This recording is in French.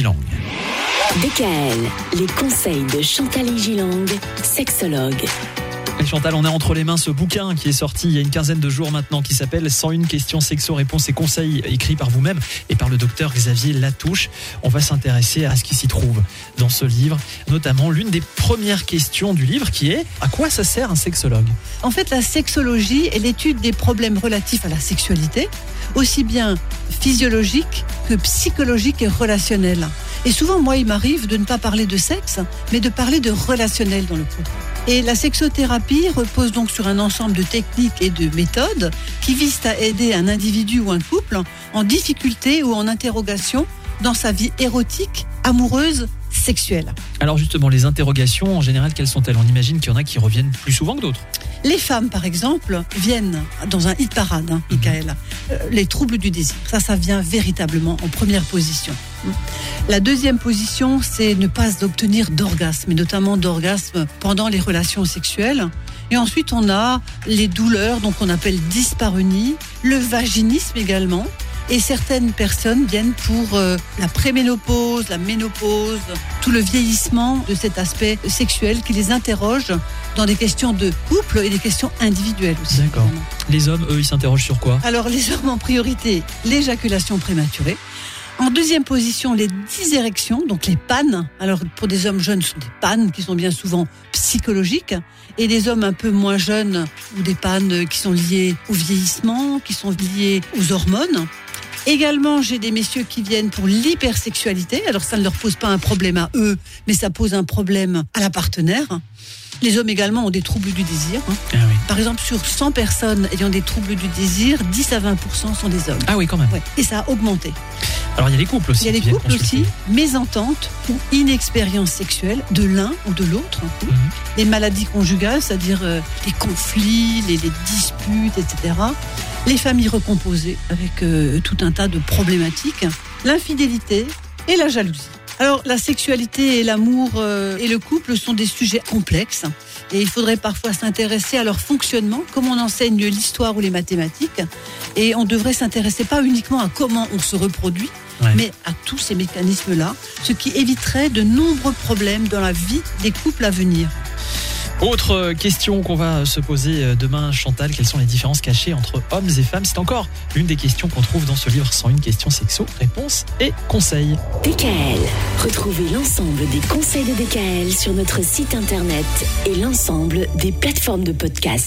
Gilang. DKL, les conseils de Chantal Gilang, sexologue. Et Chantal, on a entre les mains ce bouquin qui est sorti il y a une quinzaine de jours maintenant qui s'appelle 101 questions sexo, réponses et conseils écrits par vous-même et par le docteur Xavier Latouche. On va s'intéresser à ce qui s'y trouve dans ce livre, notamment l'une des premières questions du livre qui est à quoi ça sert un sexologue? En fait, la sexologie est l'étude des problèmes relatifs à la sexualité, aussi bien physiologiques que psychologiques et relationnels. Et souvent, moi, il m'arrive de ne pas parler de sexe, mais de parler de relationnel dans le couple. Et la sexothérapie repose donc sur un ensemble de techniques et de méthodes qui visent à aider un individu ou un couple en difficulté ou en interrogation dans sa vie érotique, amoureuse, sexuelle. Alors justement, les interrogations, en général, quelles sont-elles? On imagine qu'il y en a qui reviennent plus souvent que d'autres. Les femmes, par exemple, viennent dans un hit parade, hein, Michael. Euh, les troubles du désir. Ça, ça vient véritablement en première position. La deuxième position, c'est ne pas obtenir d'orgasme, et notamment d'orgasme pendant les relations sexuelles. Et ensuite, on a les douleurs, donc on appelle dyspareunie, le vaginisme également. Et certaines personnes viennent pour euh, la préménopause, la ménopause, tout le vieillissement de cet aspect sexuel qui les interroge dans des questions de couple et des questions individuelles aussi. D'accord. Les hommes, eux, ils s'interrogent sur quoi? Alors les hommes en priorité, l'éjaculation prématurée. En deuxième position, les dysérections, donc les pannes. Alors pour des hommes jeunes, ce sont des pannes qui sont bien souvent psychologiques. Et des hommes un peu moins jeunes, ou des pannes qui sont liées au vieillissement, qui sont liées aux hormones. Également, j'ai des messieurs qui viennent pour l'hypersexualité. Alors ça ne leur pose pas un problème à eux, mais ça pose un problème à la partenaire. Les hommes également ont des troubles du désir. hein. Ah oui. Par exemple, sur 100 personnes ayant des troubles du désir, 10 à 20% sont des hommes. Ah oui, quand même. Ouais. Et ça a augmenté. Alors il y a les couples aussi. Il y a les couples aussi, mésentente ou inexpérience sexuelle de l'un ou de l'autre. Mhm. Les maladies conjugales, c'est-à-dire euh, les conflits, les, les disputes, etc. Les familles recomposées avec euh, tout un tas de problématiques. L'infidélité et la jalousie. Alors la sexualité et l'amour euh, et le couple sont des sujets complexes et il faudrait parfois s'intéresser à leur fonctionnement, comme on enseigne l'histoire ou les mathématiques. Et on devrait s'intéresser pas uniquement à comment on se reproduit, Ouais. mais à tous ces mécanismes-là, ce qui éviterait de nombreux problèmes dans la vie des couples à venir. Autre question qu'on va se poser euh, demain, Chantal, quelles sont les différences cachées entre hommes et femmes? C'est encore l'une des questions qu'on trouve dans ce livre 101 questions sexo, réponses et conseils. DKL, retrouvez l'ensemble des conseils de DKL sur notre site internet et l'ensemble des plateformes de podcast.